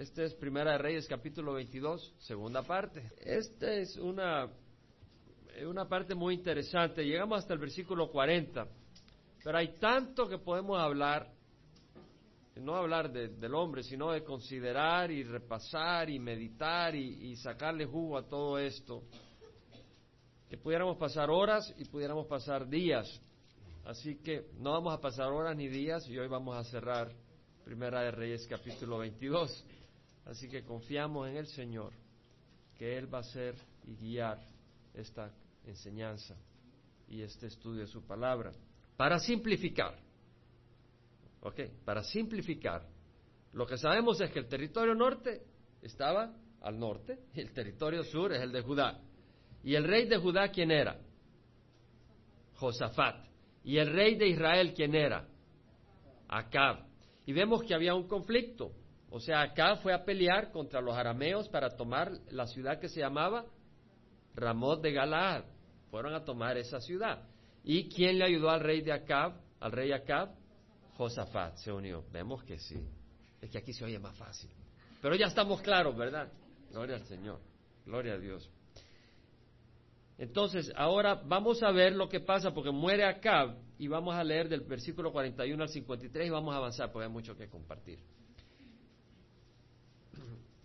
Este es Primera de Reyes capítulo 22, segunda parte. Esta es una, una parte muy interesante. Llegamos hasta el versículo 40. Pero hay tanto que podemos hablar, no hablar del hombre, sino de considerar y repasar y meditar y, y sacarle jugo a todo esto. Que pudiéramos pasar horas y pudiéramos pasar días. Así que no vamos a pasar horas ni días y hoy vamos a cerrar Primera de Reyes capítulo 22. Así que confiamos en el Señor, que Él va a hacer y guiar esta enseñanza y este estudio de su palabra. Para simplificar, ¿ok? Para simplificar, lo que sabemos es que el territorio norte estaba al norte y el territorio sur es el de Judá. ¿Y el rey de Judá quién era? Josafat. ¿Y el rey de Israel quién era? Acab. Y vemos que había un conflicto. O sea, acá fue a pelear contra los arameos para tomar la ciudad que se llamaba Ramot de Galaad. Fueron a tomar esa ciudad. ¿Y quién le ayudó al rey de Acab? Al rey Acab, Josafat se unió. Vemos que sí. Es que aquí se oye más fácil. Pero ya estamos claros, ¿verdad? Gloria al Señor. Gloria a Dios. Entonces, ahora vamos a ver lo que pasa porque muere Acab y vamos a leer del versículo 41 al 53 y vamos a avanzar porque hay mucho que compartir.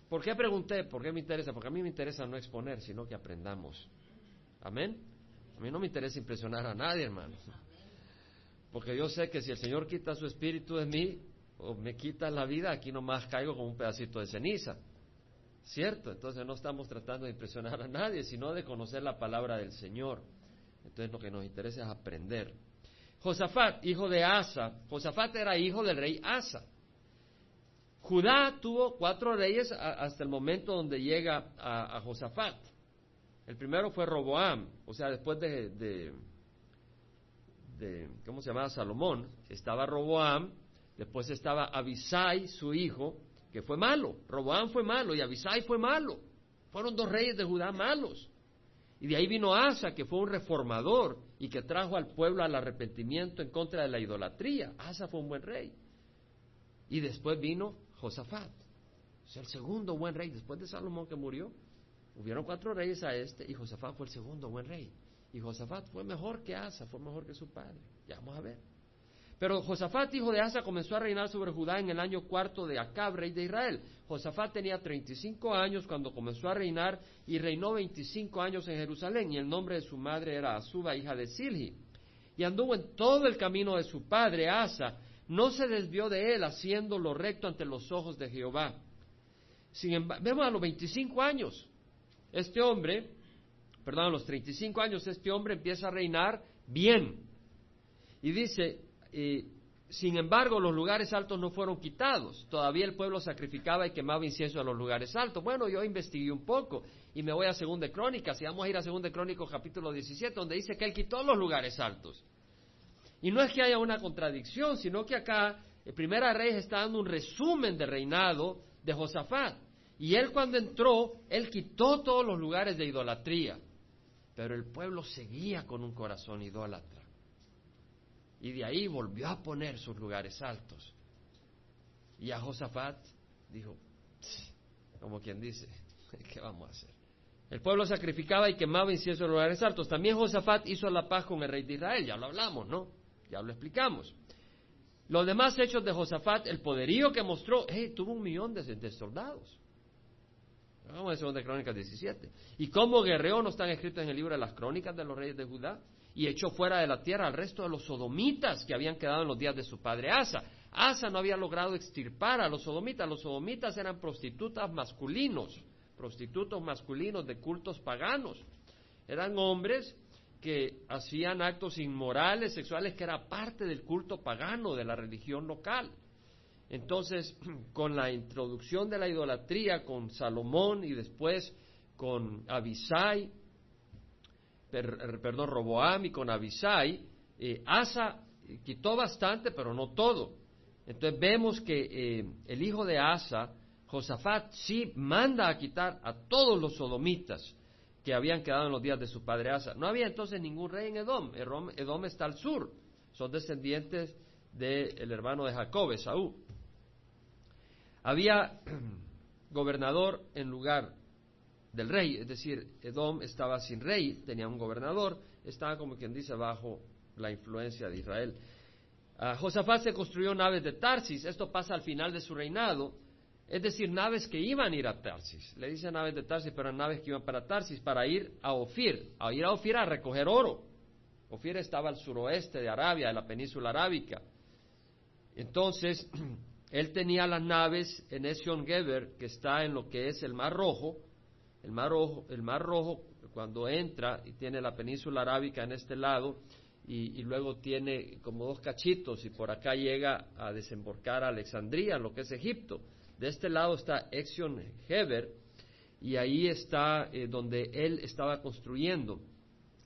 ¿Por qué pregunté? ¿Por qué me interesa? Porque a mí me interesa no exponer, sino que aprendamos. Amén. A mí no me interesa impresionar a nadie, hermano. Porque yo sé que si el Señor quita su espíritu de mí o me quita la vida, aquí nomás caigo como un pedacito de ceniza. ¿Cierto? Entonces no estamos tratando de impresionar a nadie, sino de conocer la palabra del Señor. Entonces lo que nos interesa es aprender. Josafat, hijo de Asa. Josafat era hijo del rey Asa. Judá tuvo cuatro reyes hasta el momento donde llega a, Josafat. El primero fue Roboam, o sea, después de, de, de, ¿cómo se llamaba? Salomón, estaba Roboam, después estaba Abisai, su hijo, que fue malo. Roboam fue malo y Abisai fue malo. Fueron dos reyes de Judá malos. Y de ahí vino Asa, que fue un reformador y que trajo al pueblo al arrepentimiento en contra de la idolatría. Asa fue un buen rey. Y después vino Josafat, sea, el segundo buen rey después de Salomón que murió. Hubieron cuatro reyes a este y Josafat fue el segundo buen rey. Y Josafat fue mejor que Asa, fue mejor que su padre. Ya vamos a ver. Pero Josafat, hijo de Asa, comenzó a reinar sobre Judá en el año cuarto de Acab, rey de Israel. Josafat tenía 35 años cuando comenzó a reinar y reinó 25 años en Jerusalén. Y el nombre de su madre era Azuba, hija de Silhi. Y anduvo en todo el camino de su padre Asa, no se desvió de él haciendo lo recto ante los ojos de Jehová. Sin embargo, vemos a los 25 años, este hombre, perdón, a los 35 años, este hombre empieza a reinar bien. Y dice, sin embargo, los lugares altos no fueron quitados. Todavía el pueblo sacrificaba y quemaba incienso a los lugares altos. Bueno, yo investigué un poco y me voy a Segunda Crónicas. Y vamos a ir a Segunda Crónicas capítulo 17, donde dice que él quitó los lugares altos. Y no es que haya una contradicción, sino que acá el Primera Reyes está dando un resumen de reinado de Josafat. Y él cuando entró, él quitó todos los lugares de idolatría. Pero el pueblo seguía con un corazón idólatra. Y de ahí volvió a poner sus lugares altos. Y a Josafat dijo, como quien dice, ¿qué vamos a hacer? El pueblo sacrificaba y quemaba incienso en lugares altos. También Josafat hizo la paz con el rey de Israel, ya lo hablamos, ¿no? Ya lo explicamos. Los demás hechos de Josafat, el poderío que mostró, tuvo un millón de, soldados. Vamos a 2 Crónicas 17. Y cómo guerreó no están escritos en el libro de las crónicas de los reyes de Judá. Y echó fuera de la tierra al resto de los sodomitas que habían quedado en los días de su padre Asa. Asa no había logrado extirpar a los sodomitas. Los sodomitas eran prostitutas masculinos, prostitutos masculinos de cultos paganos. Eran hombres que hacían actos inmorales, sexuales, que era parte del culto pagano de la religión local. Entonces, con la introducción de la idolatría, con Salomón y después con Abisai, perdón, Roboam y con Abisai, eh, Asa quitó bastante, pero no todo. Entonces vemos que eh, el hijo de Asa, Josafat, sí manda a quitar a todos los sodomitas que habían quedado en los días de su padre Asa. No había entonces ningún rey en Edom. Edom, está al sur. Son descendientes del hermano de Jacob, Esaú. Había gobernador en lugar del rey, es decir, Edom estaba sin rey, tenía un gobernador, estaba como quien dice bajo la influencia de Israel. Uh, Josafat se construyó naves de Tarsis, esto pasa al final de su reinado, es decir, naves que iban a ir a Tarsis. Le dicen naves de Tarsis, pero naves que iban para Tarsis, para ir a Ofir, a ir a Ofir a recoger oro. Ofir estaba al suroeste de Arabia, de la península arábica. Entonces, él tenía las naves en Esion Geber, que está en lo que es el Mar Rojo. El Mar Rojo, el Mar Rojo cuando entra y tiene la península arábica en este lado, y, luego tiene como dos cachitos, y por acá llega a desembarcar a Alexandría, lo que es Egipto. De este lado está Esion Geber, y ahí está eh, donde él estaba construyendo.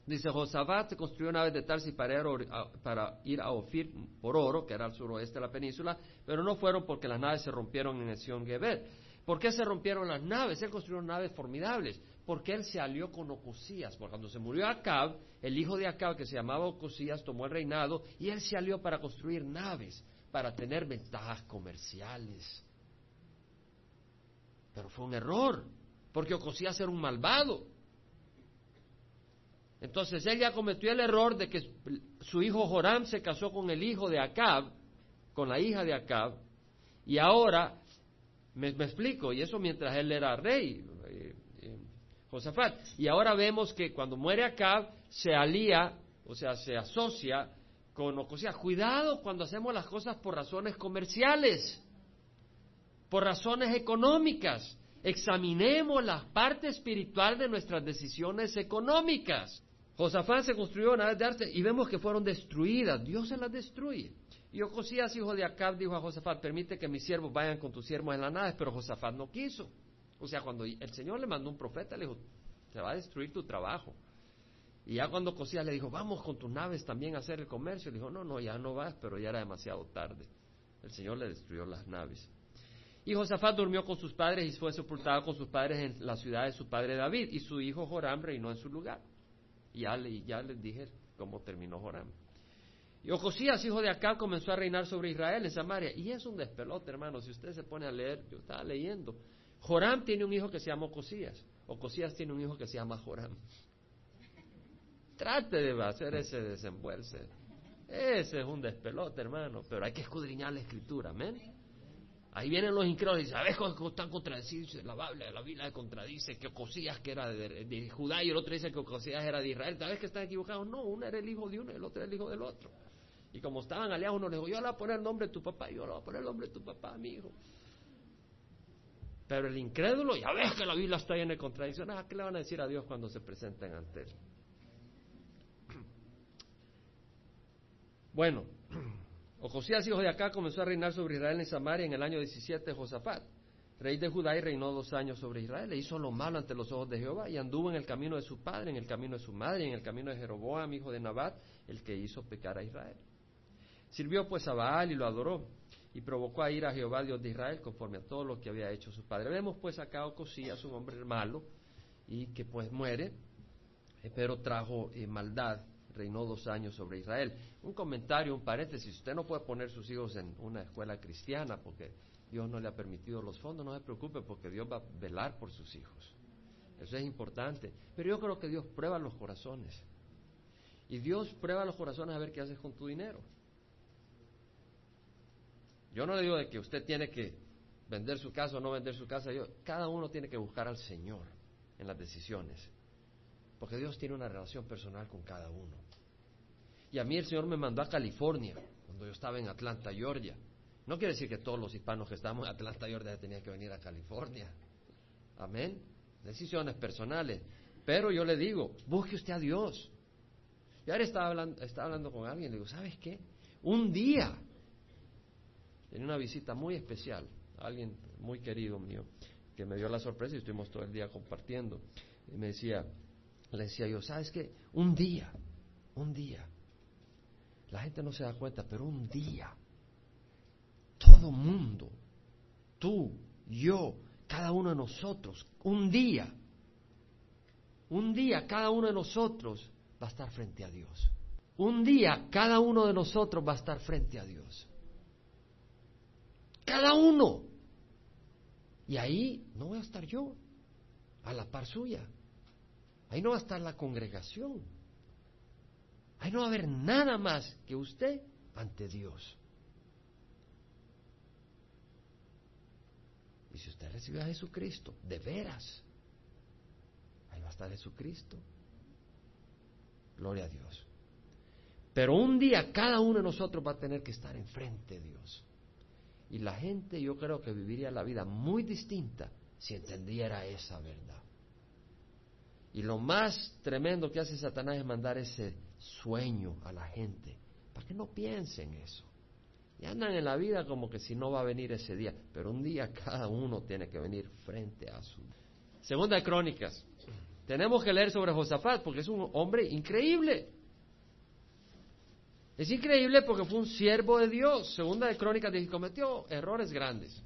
Dice, Josafat construyó naves de Tarsis para ir, a, para ir a Ofir por oro, que era al suroeste de la península, pero no fueron porque las naves se rompieron en Sion Geber. ¿Por qué se rompieron las naves? Él construyó naves formidables. Porque él se alió con Ocosías. Porque cuando se murió Acab, el hijo de Acab, que se llamaba Ocosías, tomó el reinado y él se alió para construir naves, para tener ventajas comerciales. Pero fue un error, porque Ocosías era un malvado. Entonces ella cometió el error de que su hijo Joram se casó con el hijo de Acab, con la hija de Acab, y ahora, me, explico, y eso mientras él era rey, Josafat, y ahora vemos que cuando muere Acab se alía, o sea, se asocia con Ocosías. Cuidado cuando hacemos las cosas por razones comerciales, por razones económicas. Examinemos la parte espiritual de nuestras decisiones económicas. Josafat se construyó naves de arte y vemos que fueron destruidas. Dios se las destruye. Y Ocosías, hijo de Acab, dijo a Josafat, permite que mis siervos vayan con tus siervos en las naves, pero Josafat no quiso. O sea, cuando el Señor le mandó un profeta, le dijo, se va a destruir tu trabajo. Y ya cuando Ocosías le dijo, vamos con tus naves también a hacer el comercio, le dijo, no, no, ya no vas, pero ya era demasiado tarde. El Señor le destruyó las naves. Y Josafat durmió con sus padres y fue sepultado con sus padres en la ciudad de su padre David, y su hijo Joram reinó en su lugar. Ya, le, ya les dije cómo terminó Joram. Y Ocosías, hijo de Acab, comenzó a reinar sobre Israel en Samaria. Y es un despelote, hermano. Si usted se pone a leer, yo estaba leyendo. Joram tiene un hijo que se llama Ocosías. Ocosías tiene un hijo que se llama Joram. Trate de hacer ese desenvuelce. Ese es un despelote, hermano. Pero hay que escudriñar la escritura, amén. Ahí vienen los incrédulos y dicen, ¿sabes cómo están contradicidos? La Biblia, la Biblia contradice que Ocosías que era de, Judá y el otro dice que Ocosías era de Israel. ¿Sabes que están equivocados? No, uno era el hijo de uno y el otro era el hijo del otro. Y como estaban aliados, uno le dijo, yo le voy a poner el nombre de tu papá yo le voy a poner el nombre de tu papá, mi hijo. Pero el incrédulo, ya ves que la Biblia está llena de contradicciones, ¿a qué le van a decir a Dios cuando se presenten ante él? Bueno, Ocosías, hijo de acá, comenzó a reinar sobre Israel en Samaria en el año 17 de Josafat, rey de Judá, y reinó dos años sobre Israel. Le hizo lo malo ante los ojos de Jehová y anduvo en el camino de su padre, en el camino de su madre, en el camino de Jeroboam, hijo de Nabat, el que hizo pecar a Israel. Sirvió pues a Baal y lo adoró, y provocó a ir a Jehová, Dios de Israel, conforme a todo lo que había hecho su padre. Vemos pues acá a Ocosías, un hombre malo, y que pues muere, eh, pero trajo eh, maldad reinó dos años sobre Israel. Un comentario, un paréntesis, usted no puede poner sus hijos en una escuela cristiana porque Dios no le ha permitido los fondos, no se preocupe porque Dios va a velar por sus hijos. Eso es importante. Pero yo creo que Dios prueba los corazones. Y Dios prueba los corazones a ver qué haces con tu dinero. Yo no le digo de que usted tiene que vender su casa o no vender su casa. Yo, cada uno tiene que buscar al Señor en las decisiones. Porque Dios tiene una relación personal con cada uno. Y a mí el Señor me mandó a California, cuando yo estaba en Atlanta, Georgia. No quiere decir que todos los hispanos que estamos en Atlanta, Georgia, tenían que venir a California. Amén. Decisiones personales. Pero yo le digo, busque usted a Dios. Y ahora estaba hablando, estaba hablando con alguien, le digo, ¿sabes qué? Un día, tenía una visita muy especial, alguien muy querido mío, que me dio la sorpresa y estuvimos todo el día compartiendo. Y me decía, le decía yo, ¿sabes qué? Un día, un día, la gente no se da cuenta, pero un día, todo mundo, tú, yo, cada uno de nosotros, un día, un día cada uno de nosotros va a estar frente a Dios. Un día cada uno de nosotros va a estar frente a Dios. Cada uno. Y ahí no voy a estar yo, a la par suya. Ahí no va a estar la congregación. Ahí no va a haber nada más que usted ante Dios. Y si usted recibe a Jesucristo, de veras, ahí va a estar Jesucristo. Gloria a Dios. Pero un día cada uno de nosotros va a tener que estar enfrente de Dios. Y la gente yo creo que viviría la vida muy distinta si entendiera esa verdad. Y lo más tremendo que hace Satanás es mandar ese sueño a la gente, para que no piensen eso. Y andan en la vida como que si no va a venir ese día, pero un día cada uno tiene que venir frente a su... Segunda Crónicas. Tenemos que leer sobre Josafat porque es un hombre increíble. Es increíble porque fue un siervo de Dios. Segunda de Crónicas dice cometió errores grandes.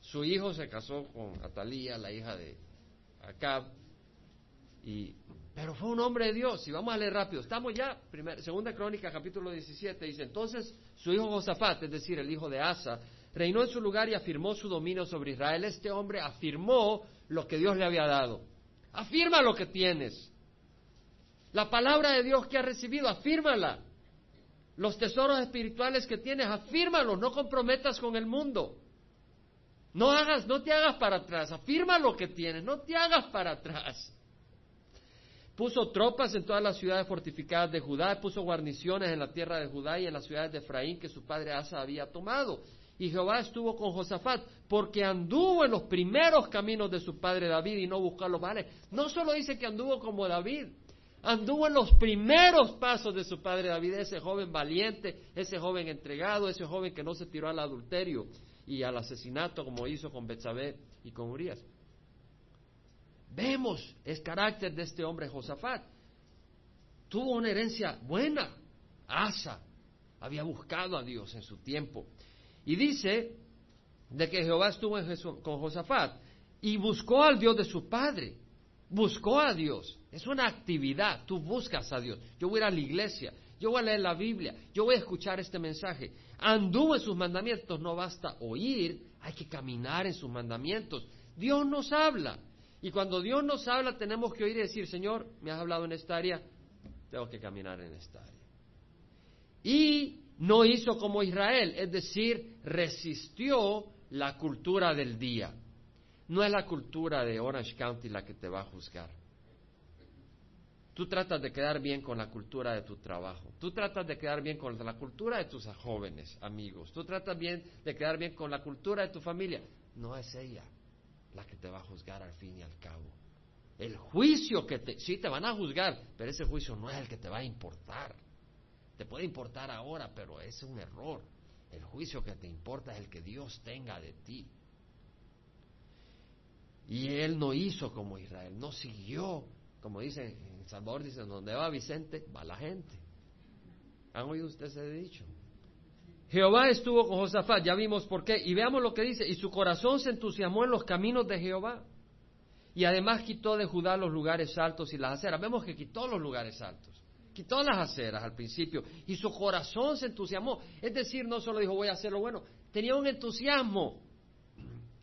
Su hijo se casó con Atalía, la hija de Acab, y pero fue un hombre de Dios. Y vamos a leer rápido. Estamos ya, primera, segunda crónica, capítulo 17. Dice, entonces su hijo Josafat, es decir, el hijo de Asa, reinó en su lugar y afirmó su dominio sobre Israel. Este hombre afirmó lo que Dios le había dado. Afirma lo que tienes. La palabra de Dios que has recibido, afírmala. Los tesoros espirituales que tienes, afírmalos. No comprometas con el mundo. No hagas, no te hagas para atrás. Afirma lo que tienes. No te hagas para atrás. Puso tropas en todas las ciudades fortificadas de Judá, puso guarniciones en la tierra de Judá y en las ciudades de Efraín que su padre Asa había tomado. Y Jehová estuvo con Josafat porque anduvo en los primeros caminos de su padre David y no buscó los males. No solo dice que anduvo como David, anduvo en los primeros pasos de su padre David, ese joven valiente, ese joven entregado, ese joven que no se tiró al adulterio y al asesinato como hizo con Betsabé y con Urias. Vemos el carácter de este hombre Josafat. Tuvo una herencia buena. Asa había buscado a Dios en su tiempo. Y dice de que Jehová estuvo con Josafat y buscó al Dios de su padre. Buscó a Dios. Es una actividad. Tú buscas a Dios. Yo voy a ir a la iglesia. Yo voy a leer la Biblia. Yo voy a escuchar este mensaje. Anduvo en sus mandamientos. No basta oír. Hay que caminar en sus mandamientos. Dios nos habla. Y cuando Dios nos habla, tenemos que oír y decir, Señor, me has hablado en esta área, tengo que caminar en esta área. Y no hizo como Israel, es decir, resistió la cultura del día. No es la cultura de Orange County la que te va a juzgar. Tú tratas de quedar bien con la cultura de tu trabajo. Tú tratas de quedar bien con la cultura de tus jóvenes amigos. Tú tratas bien de quedar bien con la cultura de tu familia. No es ella la que te va a juzgar al fin y al cabo. El juicio que te, sí te van a juzgar, pero ese juicio no es el que te va a importar. Te puede importar ahora, pero es un error. El juicio que te importa es el que Dios tenga de ti. Y él no hizo como Israel, no siguió, como dice en Salvador, dice, donde va Vicente, va la gente. ¿Han oído ustedes ese dicho? Jehová estuvo con Josafat, ya vimos por qué, y veamos lo que dice, y su corazón se entusiasmó en los caminos de Jehová, y además quitó de Judá los lugares altos y las aceras. Vemos que quitó los lugares altos, quitó las aceras al principio, y su corazón se entusiasmó. Es decir, no solo dijo voy a hacer lo bueno, tenía un entusiasmo.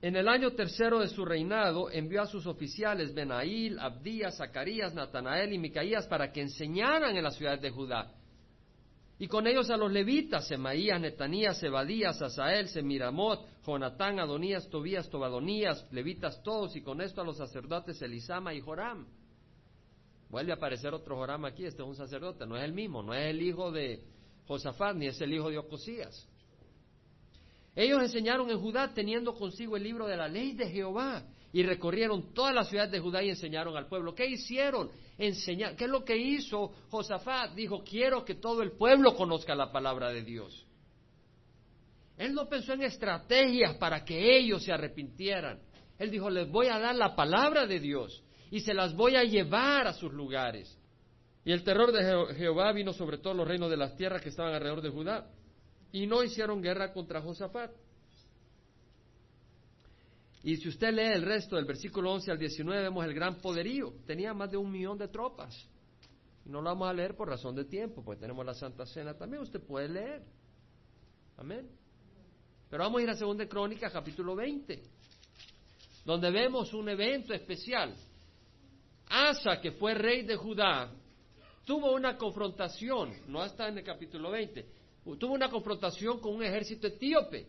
En el año tercero de su reinado envió a sus oficiales Benail, Abdías, Zacarías, Natanael y Micaías para que enseñaran en las ciudades de Judá y con ellos a los levitas, Semaías, Netanías, Sebadías, Asael, Semiramot, Jonatán, Adonías, Tobías, Tobadonías, levitas todos, y con esto a los sacerdotes Elisama y Joram. Vuelve a aparecer otro Joram aquí, este es un sacerdote, no es el mismo, no es el hijo de Josafat, ni es el hijo de Ocosías. Ellos enseñaron en Judá teniendo consigo el libro de la ley de Jehová y recorrieron todas las ciudades de Judá y enseñaron al pueblo. ¿Qué hicieron? ¿Qué es lo que hizo Josafat? Dijo, quiero que todo el pueblo conozca la palabra de Dios. Él no pensó en estrategias para que ellos se arrepintieran. Él dijo, les voy a dar la palabra de Dios y se las voy a llevar a sus lugares. Y el terror de Jehová vino sobre todos los reinos de las tierras que estaban alrededor de Judá. Y no hicieron guerra contra Josafat. Y si usted lee el resto del versículo 11 al 19, vemos el gran poderío. Tenía más de un millón de tropas. Y no lo vamos a leer por razón de tiempo, porque tenemos la Santa Cena también. Usted puede leer. Amén. Pero vamos a ir a 2 Crónica, capítulo 20. donde vemos un evento especial. Asa, que fue rey de Judá, tuvo una confrontación, no está en el capítulo 20, tuvo una confrontación con un ejército etíope,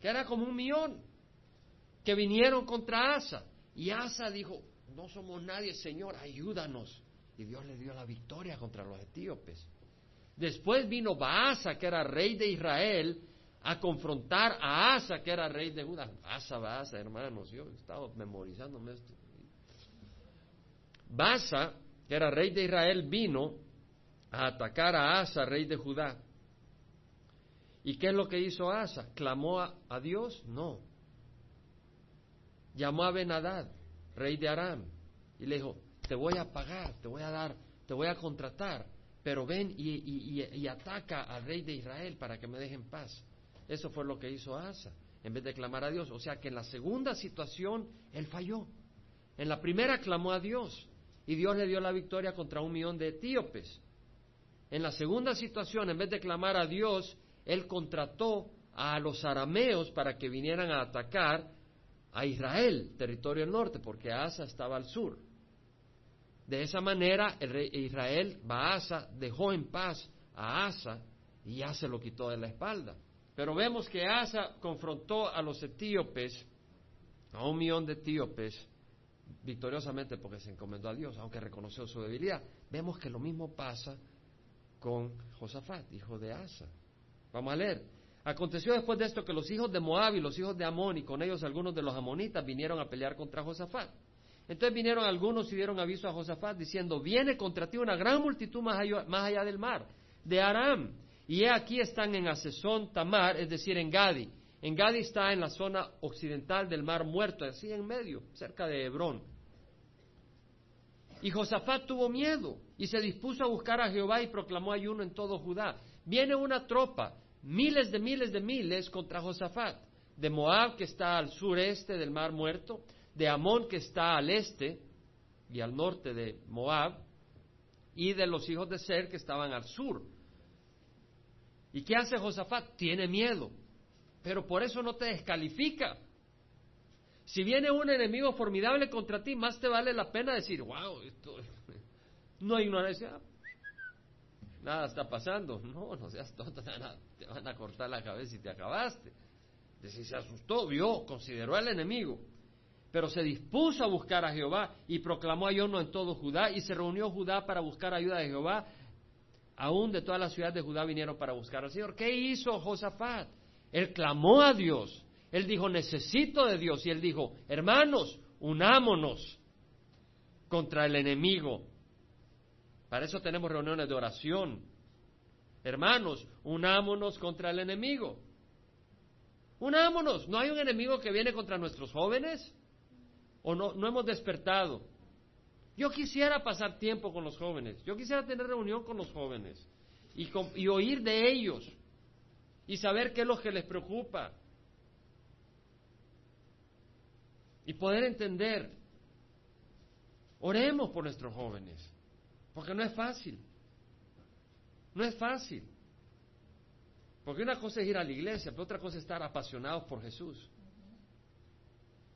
que era como un millón, que vinieron contra Asa. Y Asa dijo, no somos nadie, Señor, ayúdanos. Y Dios le dio la victoria contra los etíopes. Después vino Baasa, que era rey de Israel, a confrontar a Asa, que era rey de Judá. Asa, Baasa, hermanos, yo estaba memorizándome esto. Baasa, que era rey de Israel, vino a atacar a Asa, rey de Judá. ¿Y qué es lo que hizo Asa? ¿Clamó a, Dios? No. Llamó a Benadad, rey de Aram, y le dijo, te voy a pagar, te voy a dar, te voy a contratar, pero ven y, y ataca al rey de Israel para que me dejen paz. Eso fue lo que hizo Asa, en vez de clamar a Dios. O sea que en la segunda situación él falló. En la primera clamó a Dios y Dios le dio la victoria contra un millón de etíopes. En la segunda situación, en vez de clamar a Dios, él contrató a los arameos para que vinieran a atacar a Israel, territorio del norte, porque Asa estaba al sur. De esa manera, el rey Israel, Baasa, dejó en paz a Asa y ya se lo quitó de la espalda. Pero vemos que Asa confrontó a los etíopes, a un millón de etíopes, victoriosamente porque se encomendó a Dios, aunque reconoció su debilidad. Vemos que lo mismo pasa con Josafat, hijo de Asa. Vamos a leer. Aconteció después de esto que los hijos de Moab y los hijos de Amón y con ellos algunos de los amonitas vinieron a pelear contra Josafat. Entonces vinieron algunos y dieron aviso a Josafat diciendo, viene contra ti una gran multitud más allá, del mar, de Aram y aquí están en Asesón Tamar, es decir, en Gadi. En Gadi está en la zona occidental del Mar Muerto, así en medio, cerca de Hebrón. Y Josafat tuvo miedo y se dispuso a buscar a Jehová y proclamó ayuno en todo Judá. Viene una tropa, miles de miles de miles contra Josafat, de Moab que está al sureste del Mar Muerto, de Amón que está al este y al norte de Moab, y de los hijos de Ser que estaban al sur. ¿Y qué hace Josafat? Tiene miedo, pero por eso no te descalifica. Si viene un enemigo formidable contra ti, más te vale la pena decir, wow, esto, no hay necesidad. Nada está pasando. No, no seas tonto, te van a, cortar la cabeza y te acabaste. Si se asustó, vio, consideró al enemigo. Pero se dispuso a buscar a Jehová y proclamó ayuno en todo Judá y se reunió Judá para buscar ayuda de Jehová aún de todas las ciudades de Judá vinieron para buscar al Señor. ¿Qué hizo Josafat? Él clamó a Dios. Él dijo, necesito de Dios. Y él dijo, hermanos, unámonos contra el enemigo. Para eso tenemos reuniones de oración. Hermanos, unámonos contra el enemigo. Unámonos. ¿No hay un enemigo que viene contra nuestros jóvenes? ¿O no, no hemos despertado? Yo quisiera pasar tiempo con los jóvenes, yo quisiera tener reunión con los jóvenes y, y oír de ellos y saber qué es lo que les preocupa y poder entender. Oremos por nuestros jóvenes, porque no es fácil, no es fácil. Porque una cosa es ir a la iglesia, pero otra cosa es estar apasionados por Jesús.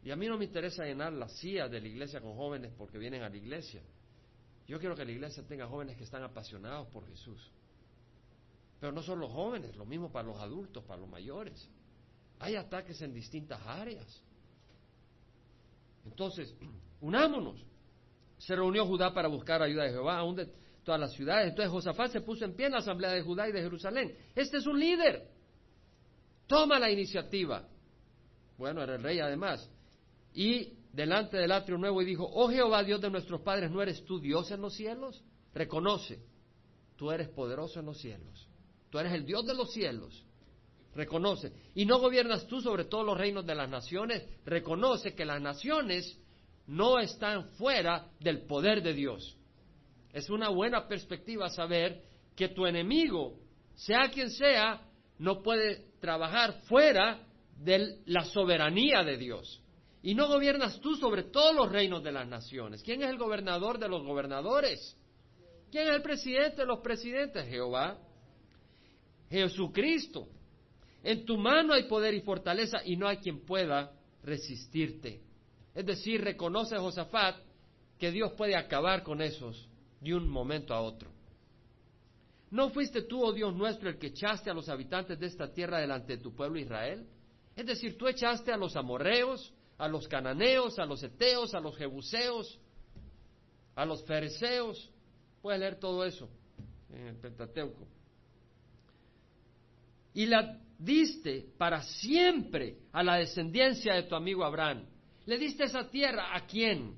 Y a mí no me interesa llenar la silla de la iglesia con jóvenes porque vienen a la iglesia. Yo quiero que la iglesia tenga jóvenes que están apasionados por Jesús. Pero no son los jóvenes, lo mismo para los adultos, para los mayores. Hay ataques en distintas áreas. Entonces, unámonos. Se reunió Judá para buscar ayuda de Jehová, aún de todas las ciudades. Entonces Josafat se puso en pie en la asamblea de Judá y de Jerusalén. Este es un líder. Toma la iniciativa. Bueno, era el rey además y delante del atrio nuevo y dijo, oh Jehová Dios de nuestros padres, ¿no eres tú Dios en los cielos? Reconoce, tú eres poderoso en los cielos, tú eres el Dios de los cielos. Reconoce. Y no gobiernas tú sobre todos los reinos de las naciones. Reconoce que las naciones no están fuera del poder de Dios. Es una buena perspectiva saber que tu enemigo, sea quien sea, no puede trabajar fuera de la soberanía de Dios. Y no gobiernas tú sobre todos los reinos de las naciones. ¿Quién es el gobernador de los gobernadores? ¿Quién es el presidente de los presidentes? Jehová. Jesucristo. En tu mano hay poder y fortaleza y no hay quien pueda resistirte. Es decir, reconoce Josafat que Dios puede acabar con esos de un momento a otro. ¿No fuiste tú, oh Dios nuestro, el que echaste a los habitantes de esta tierra delante de tu pueblo Israel? Es decir, tú echaste a los amorreos, a los cananeos, a los eteos, a los jebuseos, a los fereceos. Puedes leer todo eso en el Pentateuco. Y la diste para siempre a la descendencia de tu amigo Abraham. Le diste esa tierra a quién?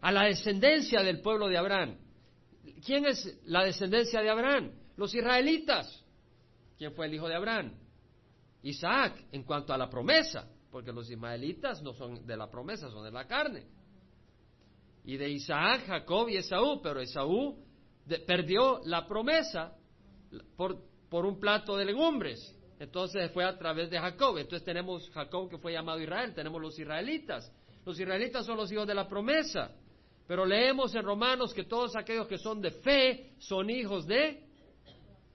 A la descendencia del pueblo de Abraham. ¿Quién es la descendencia de Abraham? Los israelitas. ¿Quién fue el hijo de Abraham? Isaac, en cuanto a la promesa, porque los ismaelitas no son de la promesa, son de la carne. Y de Isaac, Jacob y Esaú, pero Esaú perdió la promesa por, por un plato de legumbres. Entonces fue a través de Jacob. Entonces tenemos Jacob que fue llamado Israel, tenemos los israelitas. Los israelitas son los hijos de la promesa. Pero leemos en Romanos que todos aquellos que son de fe son hijos de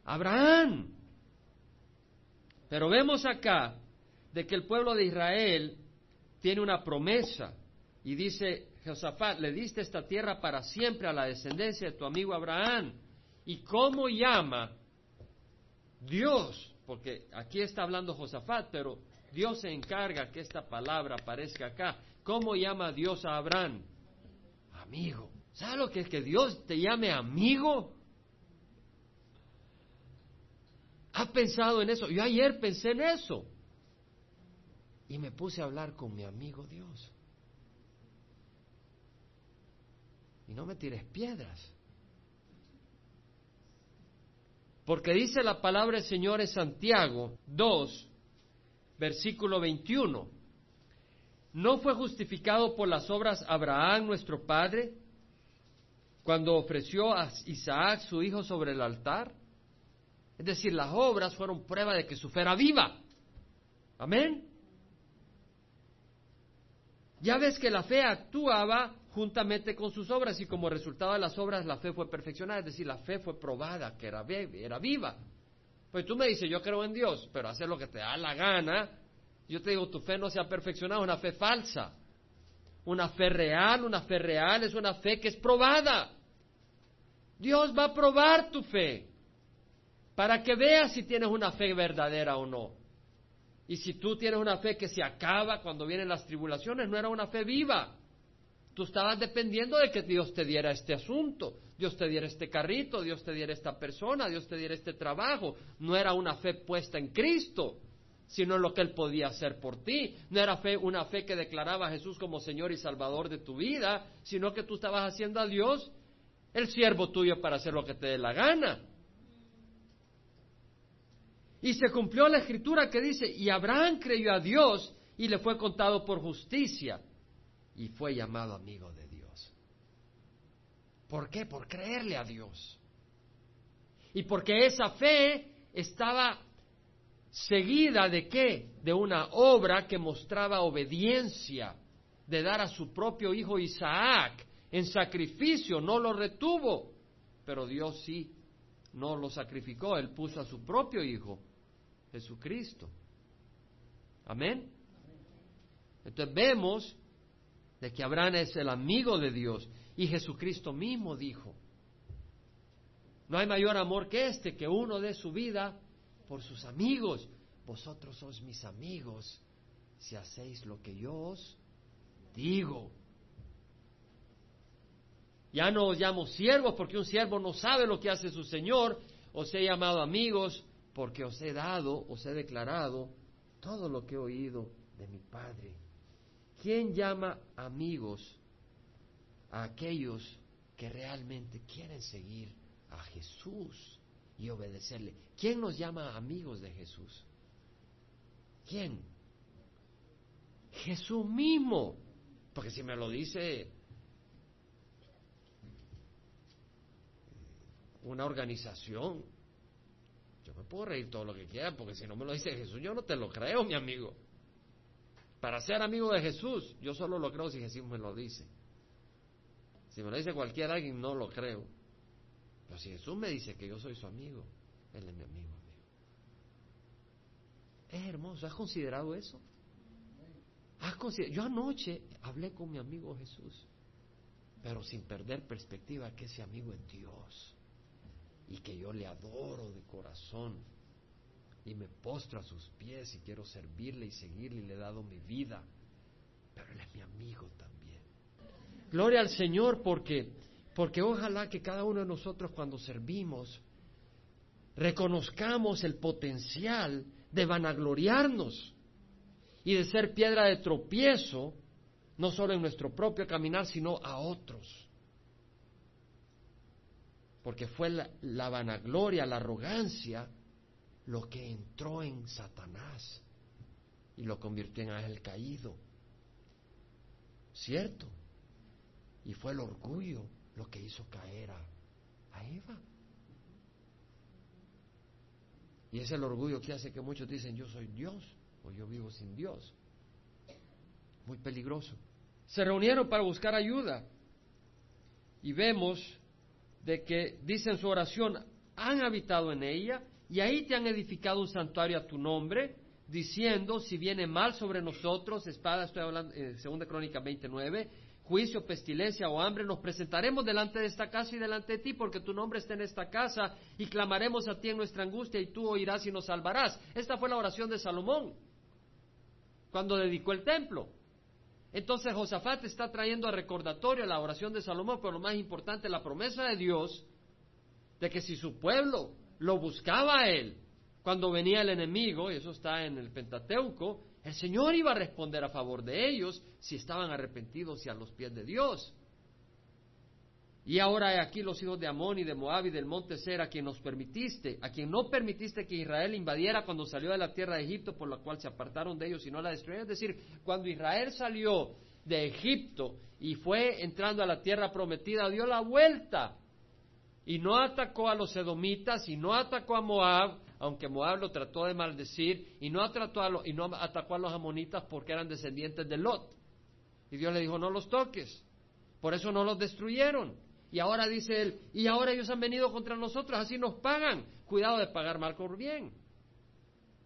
Abraham. Pero vemos acá de que el pueblo de Israel tiene una promesa y dice Josafat, le diste esta tierra para siempre a la descendencia de tu amigo Abraham. ¿Y cómo llama Dios? Porque aquí está hablando Josafat, pero Dios se encarga que esta palabra aparezca acá. ¿Cómo llama Dios a Abraham? Amigo. ¿Sabes lo que es que Dios te llame amigo? ¿Has pensado en eso? Yo ayer pensé en eso. Y me puse a hablar con mi amigo Dios. Y no me tires piedras. Porque dice la palabra del Señor en Santiago 2, versículo 21. ¿No fue justificado por las obras Abraham, nuestro padre, cuando ofreció a Isaac, su hijo, sobre el altar? Es decir, las obras fueron prueba de que su fe era viva. Amén. Ya ves que la fe actuaba juntamente con sus obras y como resultado de las obras la fe fue perfeccionada, es decir, la fe fue probada, que era, viva. Pues tú me dices, yo creo en Dios, pero hacer lo que te da la gana, yo te digo, tu fe no se ha perfeccionado, una fe falsa. Una fe real, una fe real es una fe que es probada. Dios va a probar tu fe para que veas si tienes una fe verdadera o no. Y si tú tienes una fe que se acaba cuando vienen las tribulaciones, no era una fe viva. Tú estabas dependiendo de que Dios te diera este asunto, Dios te diera este carrito, Dios te diera esta persona, Dios te diera este trabajo. No era una fe puesta en Cristo, sino en lo que Él podía hacer por ti. No era fe, una fe que declaraba a Jesús como Señor y Salvador de tu vida, sino que tú estabas haciendo a Dios el siervo tuyo para hacer lo que te dé la gana. Y se cumplió la escritura que dice, y Abraham creyó a Dios y le fue contado por justicia y fue llamado amigo de Dios. ¿Por qué? Por creerle a Dios. Y porque esa fe estaba seguida de qué? De una obra que mostraba obediencia, de dar a su propio hijo Isaac en sacrificio, no lo retuvo, pero Dios sí, no lo sacrificó, él puso a su propio hijo Jesucristo. Amén. Entonces vemos de que Abraham es el amigo de Dios y Jesucristo mismo dijo, no hay mayor amor que este, que uno dé su vida por sus amigos. Vosotros sois mis amigos si hacéis lo que yo os digo. Ya no os llamo siervos porque un siervo no sabe lo que hace su Señor. Os he llamado amigos porque os he dado, os he declarado todo lo que he oído de mi Padre. ¿Quién llama amigos a aquellos que realmente quieren seguir a Jesús y obedecerle? ¿Quién nos llama amigos de Jesús? ¿Quién? Jesús mismo. Porque si me lo dice una organización, yo me puedo reír todo lo que quiera, porque si no me lo dice Jesús, yo no te lo creo, mi amigo. Para ser amigo de Jesús, yo solo lo creo si Jesús me lo dice. Si me lo dice cualquier alguien, no lo creo. Pero si Jesús me dice que yo soy su amigo, Él es mi amigo, amigo. Es hermoso, ¿has considerado eso? Yo anoche hablé con mi amigo Jesús, pero sin perder perspectiva que ese amigo es Dios y que yo le adoro de corazón y me postro a sus pies y quiero servirle y seguirle y le he dado mi vida, pero él es mi amigo también. Gloria al Señor porque porque ojalá que cada uno de nosotros cuando servimos reconozcamos el potencial de vanagloriarnos y de ser piedra de tropiezo, no solo en nuestro propio caminar, sino a otros. Porque fue la, vanagloria, la arrogancia, lo que entró en Satanás y lo convirtió en ángel caído. ¿Cierto? Y fue el orgullo lo que hizo caer a, Eva. Y es el orgullo que hace que muchos dicen yo soy Dios o yo vivo sin Dios. Muy peligroso. Se reunieron para buscar ayuda y vemos de que dice en su oración, han habitado en ella y ahí te han edificado un santuario a tu nombre, diciendo, si viene mal sobre nosotros, espada, estoy hablando, eh, 2 Crónica 29, juicio, pestilencia o hambre, nos presentaremos delante de esta casa y delante de ti, porque tu nombre está en esta casa, y clamaremos a ti en nuestra angustia, y tú oirás y nos salvarás. Esta fue la oración de Salomón, cuando dedicó el templo. Entonces Josafat está trayendo a recordatorio la oración de Salomón, pero lo más importante, la promesa de Dios, de que si su pueblo lo buscaba él, cuando venía el enemigo, y eso está en el Pentateuco, el Señor iba a responder a favor de ellos si estaban arrepentidos y a los pies de Dios. Y ahora aquí los hijos de Amón y de Moab y del monte Ser, a quien nos permitiste, a quien no permitiste que Israel invadiera cuando salió de la tierra de Egipto, por la cual se apartaron de ellos y no la destruyeron. Es decir, cuando Israel salió de Egipto y fue entrando a la tierra prometida, dio la vuelta y no atacó a los edomitas y no atacó a Moab, aunque Moab lo trató de maldecir, y no, atacó a y no atacó a los amonitas porque eran descendientes de Lot. Y Dios le dijo, no los toques. Por eso no los destruyeron. Y ahora dice él, y ahora ellos han venido contra nosotros, así nos pagan. Cuidado de pagar mal por bien.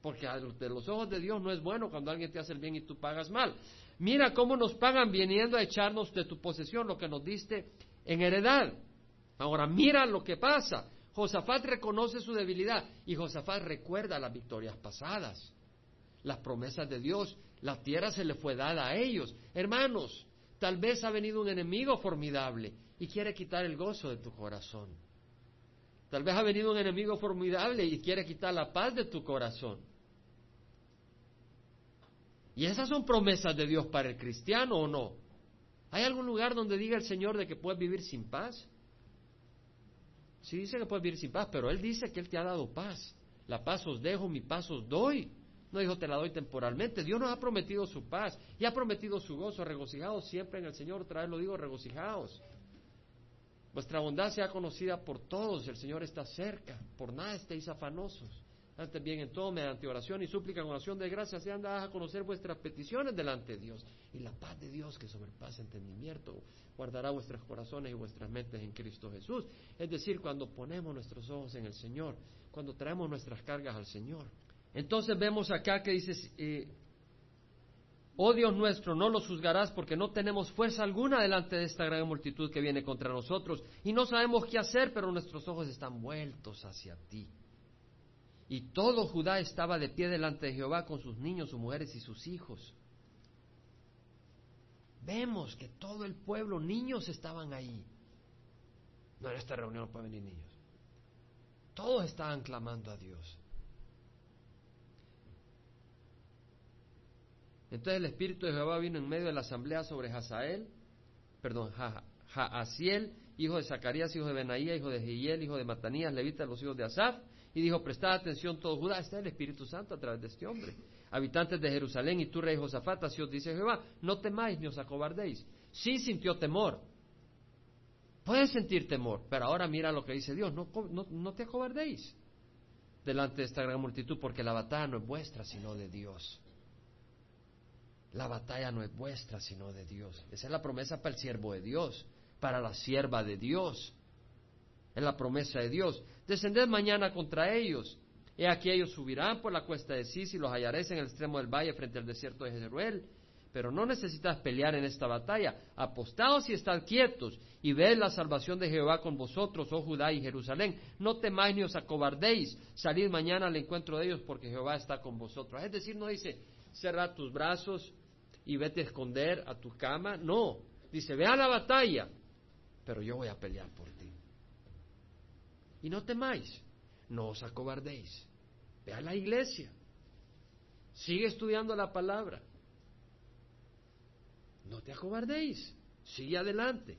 Porque de los ojos de Dios no es bueno cuando alguien te hace el bien y tú pagas mal. Mira cómo nos pagan viniendo a echarnos de tu posesión lo que nos diste en heredad. Ahora mira lo que pasa. Josafat reconoce su debilidad y Josafat recuerda las victorias pasadas, las promesas de Dios, la tierra se le fue dada a ellos. Hermanos, tal vez ha venido un enemigo formidable y quiere quitar el gozo de tu corazón. Tal vez ha venido un enemigo formidable y quiere quitar la paz de tu corazón. ¿Y esas son promesas de Dios para el cristiano o no? ¿Hay algún lugar donde diga el Señor de que puedes vivir sin paz? Sí dice que puedes vivir sin paz, pero Él dice que Él te ha dado paz. La paz os dejo, mi paz os doy. No dijo te la doy temporalmente. Dios nos ha prometido su paz y ha prometido su gozo. Regocijados siempre en el Señor. Otra vez lo digo, regocijados. Vuestra bondad sea conocida por todos. El Señor está cerca. Por nada estéis afanosos. Antes bien en todo, mediante oración y súplica en oración de gracia, sean dadas a conocer vuestras peticiones delante de Dios. Y la paz de Dios, que sobrepasa entendimiento, guardará vuestros corazones y vuestras mentes en Cristo Jesús. Es decir, cuando ponemos nuestros ojos en el Señor, cuando traemos nuestras cargas al Señor. Entonces vemos acá que dice, eh, oh Dios nuestro, no los juzgarás porque no tenemos fuerza alguna delante de esta gran multitud que viene contra nosotros y no sabemos qué hacer, pero nuestros ojos están vueltos hacia ti. Y todo Judá estaba de pie delante de Jehová con sus niños, sus mujeres y sus hijos. Vemos que todo el pueblo, niños estaban ahí. No, en esta reunión no pueden venir niños. Todos estaban clamando a Dios. Entonces el Espíritu de Jehová vino en medio de la asamblea sobre Hazael, perdón, Jaasiel, hijo de Zacarías, hijo de Benaía, hijo de Jehiel, hijo de Matanías, levita, los hijos de Asaf, y dijo, prestad atención todo Judá, está el Espíritu Santo a través de este hombre. Habitantes de Jerusalén y tú, rey Josafat, así os dice Jehová, no temáis ni os acobardéis. Sí sintió temor. Puedes sentir temor, pero ahora mira lo que dice Dios, no, no, no te acobardéis delante de esta gran multitud, porque la batalla no es vuestra, sino de Dios. La batalla no es vuestra, sino de Dios. Esa es la promesa para el siervo de Dios, para la sierva de Dios. Es la promesa de Dios. Descended mañana contra ellos. He aquí ellos subirán por la cuesta de Cis y los hallaréis en el extremo del valle frente al desierto de Jezreel. pero no necesitas pelear en esta batalla. Apostaos y estad quietos y ved la salvación de Jehová con vosotros, oh Judá y Jerusalén. No temáis ni os acobardéis, salid mañana al encuentro de ellos porque Jehová está con vosotros. Es decir, no dice, cerra tus brazos y vete a esconder a tu cama. No, dice, ve a la batalla, pero yo voy a pelear por. Y no temáis, no os acobardéis. Ve a la iglesia, sigue estudiando la palabra no te acobardéis, sigue adelante.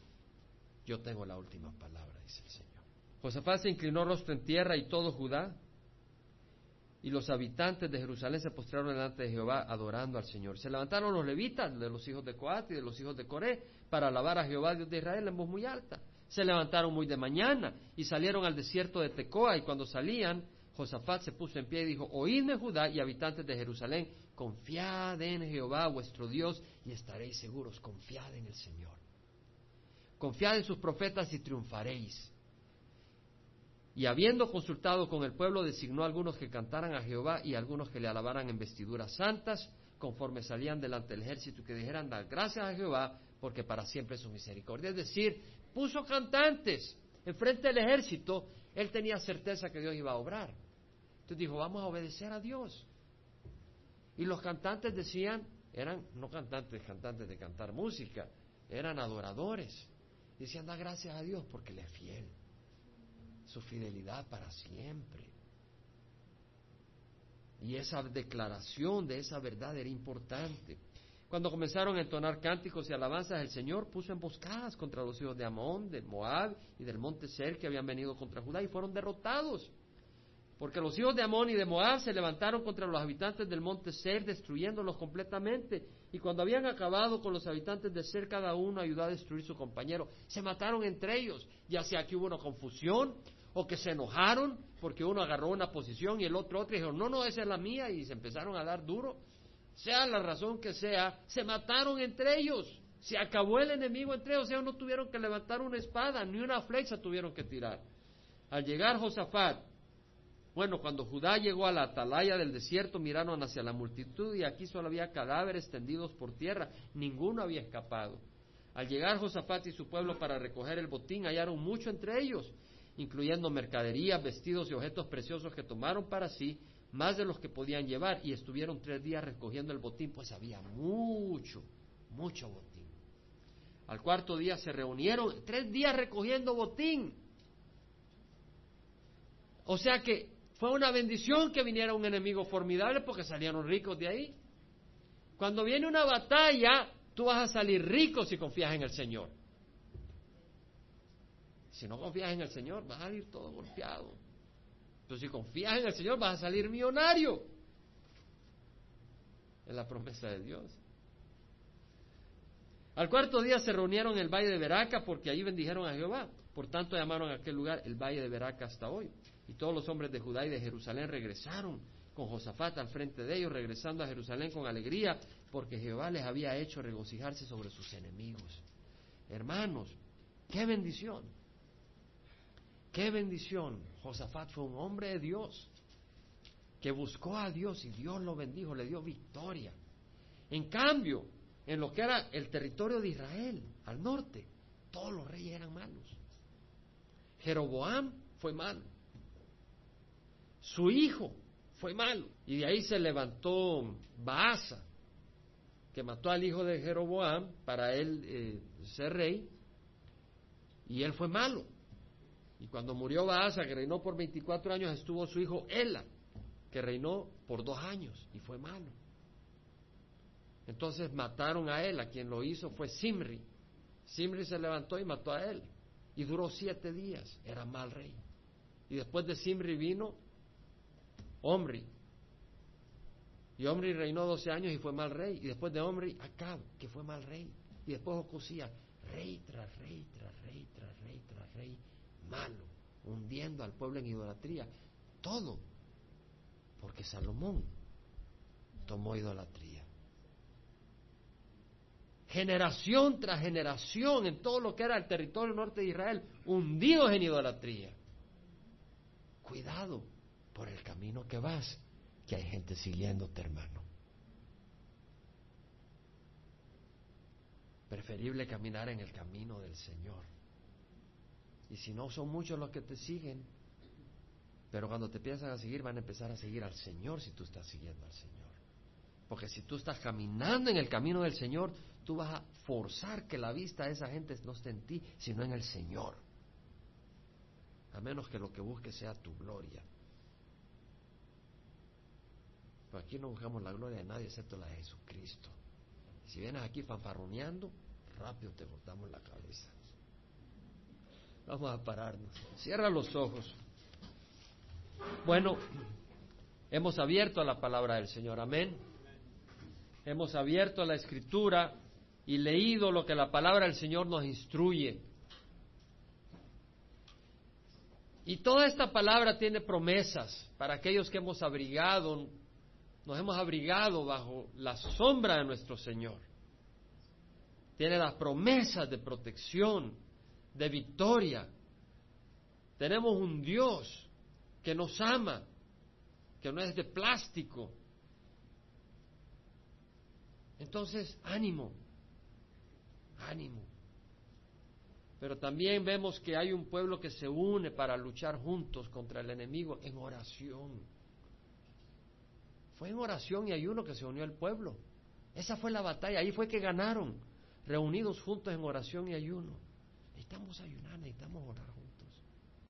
Yo tengo la última palabra, dice el Señor. Josafat se inclinó rostro en tierra y todo Judá y los habitantes de Jerusalén se postraron delante de Jehová adorando al Señor. Se levantaron los levitas de los hijos de Coat y de los hijos de Coré para alabar a Jehová Dios de Israel en voz muy alta. Se levantaron muy de mañana y salieron al desierto de Tecoa y cuando salían Josafat se puso en pie y dijo, oídme Judá y habitantes de Jerusalén, confiad en Jehová vuestro Dios y estaréis seguros, confiad en el Señor. Confiad en sus profetas y triunfaréis. Y habiendo consultado con el pueblo, designó a algunos que cantaran a Jehová y a algunos que le alabaran en vestiduras santas, conforme salían delante del ejército, que dijeran dar gracias a Jehová, porque para siempre es su misericordia. Es decir, puso cantantes enfrente del ejército, él tenía certeza que Dios iba a obrar. Entonces dijo, vamos a obedecer a Dios. Y los cantantes decían, eran no cantantes, cantantes de cantar música, eran adoradores. Decían, da gracias a Dios porque le es fiel. Su fidelidad para siempre. Y esa declaración de esa verdad era importante. Cuando comenzaron a entonar cánticos y alabanzas, el Señor puso emboscadas contra los hijos de Amón, de Moab y del monte Ser que habían venido contra Judá y fueron derrotados. Porque los hijos de Amón y de Moab se levantaron contra los habitantes del monte Ser, destruyéndolos completamente. Y cuando habían acabado con los habitantes de Ser, cada uno ayudó a destruir su compañero. Se mataron entre ellos, ya sea que hubo una confusión o que se enojaron porque uno agarró una posición y el otro otro y dijo, no, no, esa es la mía, y se empezaron a dar duro. Sea la razón que sea, se mataron entre ellos. Se acabó el enemigo entre ellos, o sea, no tuvieron que levantar una espada, ni una flecha tuvieron que tirar. Al llegar Josafat, bueno, cuando Judá llegó a la atalaya del desierto, miraron hacia la multitud y aquí solo había cadáveres tendidos por tierra, ninguno había escapado. Al llegar Josafat y su pueblo para recoger el botín, hallaron mucho entre ellos, incluyendo mercaderías, vestidos y objetos preciosos que tomaron para sí, más de los que podían llevar, y estuvieron tres días recogiendo el botín, pues había mucho, mucho botín. Al cuarto día se reunieron, tres días recogiendo botín. O sea que fue una bendición que viniera un enemigo formidable porque salieron ricos de ahí. Cuando viene una batalla, tú vas a salir rico si confías en el Señor. Si no confías en el Señor, vas a salir todo golpeado. Pero si confías en el Señor, vas a salir millonario. Es la promesa de Dios. Al cuarto día se reunieron en el valle de Beraca porque allí bendijeron a Jehová. Por tanto llamaron a aquel lugar el valle de Beraca hasta hoy. Y todos los hombres de Judá y de Jerusalén regresaron con Josafat al frente de ellos, regresando a Jerusalén con alegría, porque Jehová les había hecho regocijarse sobre sus enemigos. Hermanos, qué bendición. Qué bendición. Josafat fue un hombre de Dios que buscó a Dios y Dios lo bendijo, le dio victoria. En cambio, en lo que era el territorio de Israel, al norte, todos los reyes eran malos. Jeroboam fue malo. Su hijo fue malo. Y de ahí se levantó Baasa, que mató al hijo de Jeroboam para él eh, ser rey. Y él fue malo. Y cuando murió Baasa, que reinó por 24 años, estuvo su hijo Ela, que reinó por dos años y fue malo. Entonces mataron a él, a quien lo hizo fue Simri. Simri se levantó y mató a él. Y duró siete días, era mal rey. Y después de Simri vino Omri. Y Omri reinó 12 años y fue mal rey. Y después de Omri, Acab, que fue mal rey. Y después Ocosía, rey tras rey, tras rey, tras rey, tras rey, malo, hundiendo al pueblo en idolatría. Todo. Porque Salomón tomó idolatría. Generación tras generación en todo lo que era el territorio norte de Israel, hundidos en idolatría. Cuidado, por el camino que vas, que hay gente siguiéndote, hermano. Preferible caminar en el camino del Señor. Y si no son muchos los que te siguen, pero cuando te empiezan a seguir van a empezar a seguir al Señor si tú estás siguiendo al Señor. Porque si tú estás caminando en el camino del Señor, tú vas a forzar que la vista de esa gente no esté en ti, sino en el Señor. A menos que lo que busques sea tu gloria. Pero aquí no buscamos la gloria de nadie excepto la de Jesucristo. Si vienes aquí fanfarroneando, rápido te botamos la cabeza. Vamos a pararnos. Cierra los ojos. Bueno, hemos abierto a la palabra del Señor. Amén. Hemos abierto a la escritura y leído lo que la palabra del Señor nos instruye. Y toda esta palabra tiene promesas para aquellos que hemos abrigado, nos hemos abrigado bajo la sombra de nuestro Señor. Tiene las promesas de protección, de victoria. Tenemos un Dios que nos ama, que no es de plástico. Entonces, ánimo, ánimo. Pero también vemos que hay un pueblo que se une para luchar juntos contra el enemigo en oración. Fue en oración y ayuno que se unió el pueblo. Esa fue la batalla, ahí fue que ganaron, reunidos juntos en oración y ayuno. Necesitamos ayunar, necesitamos orar.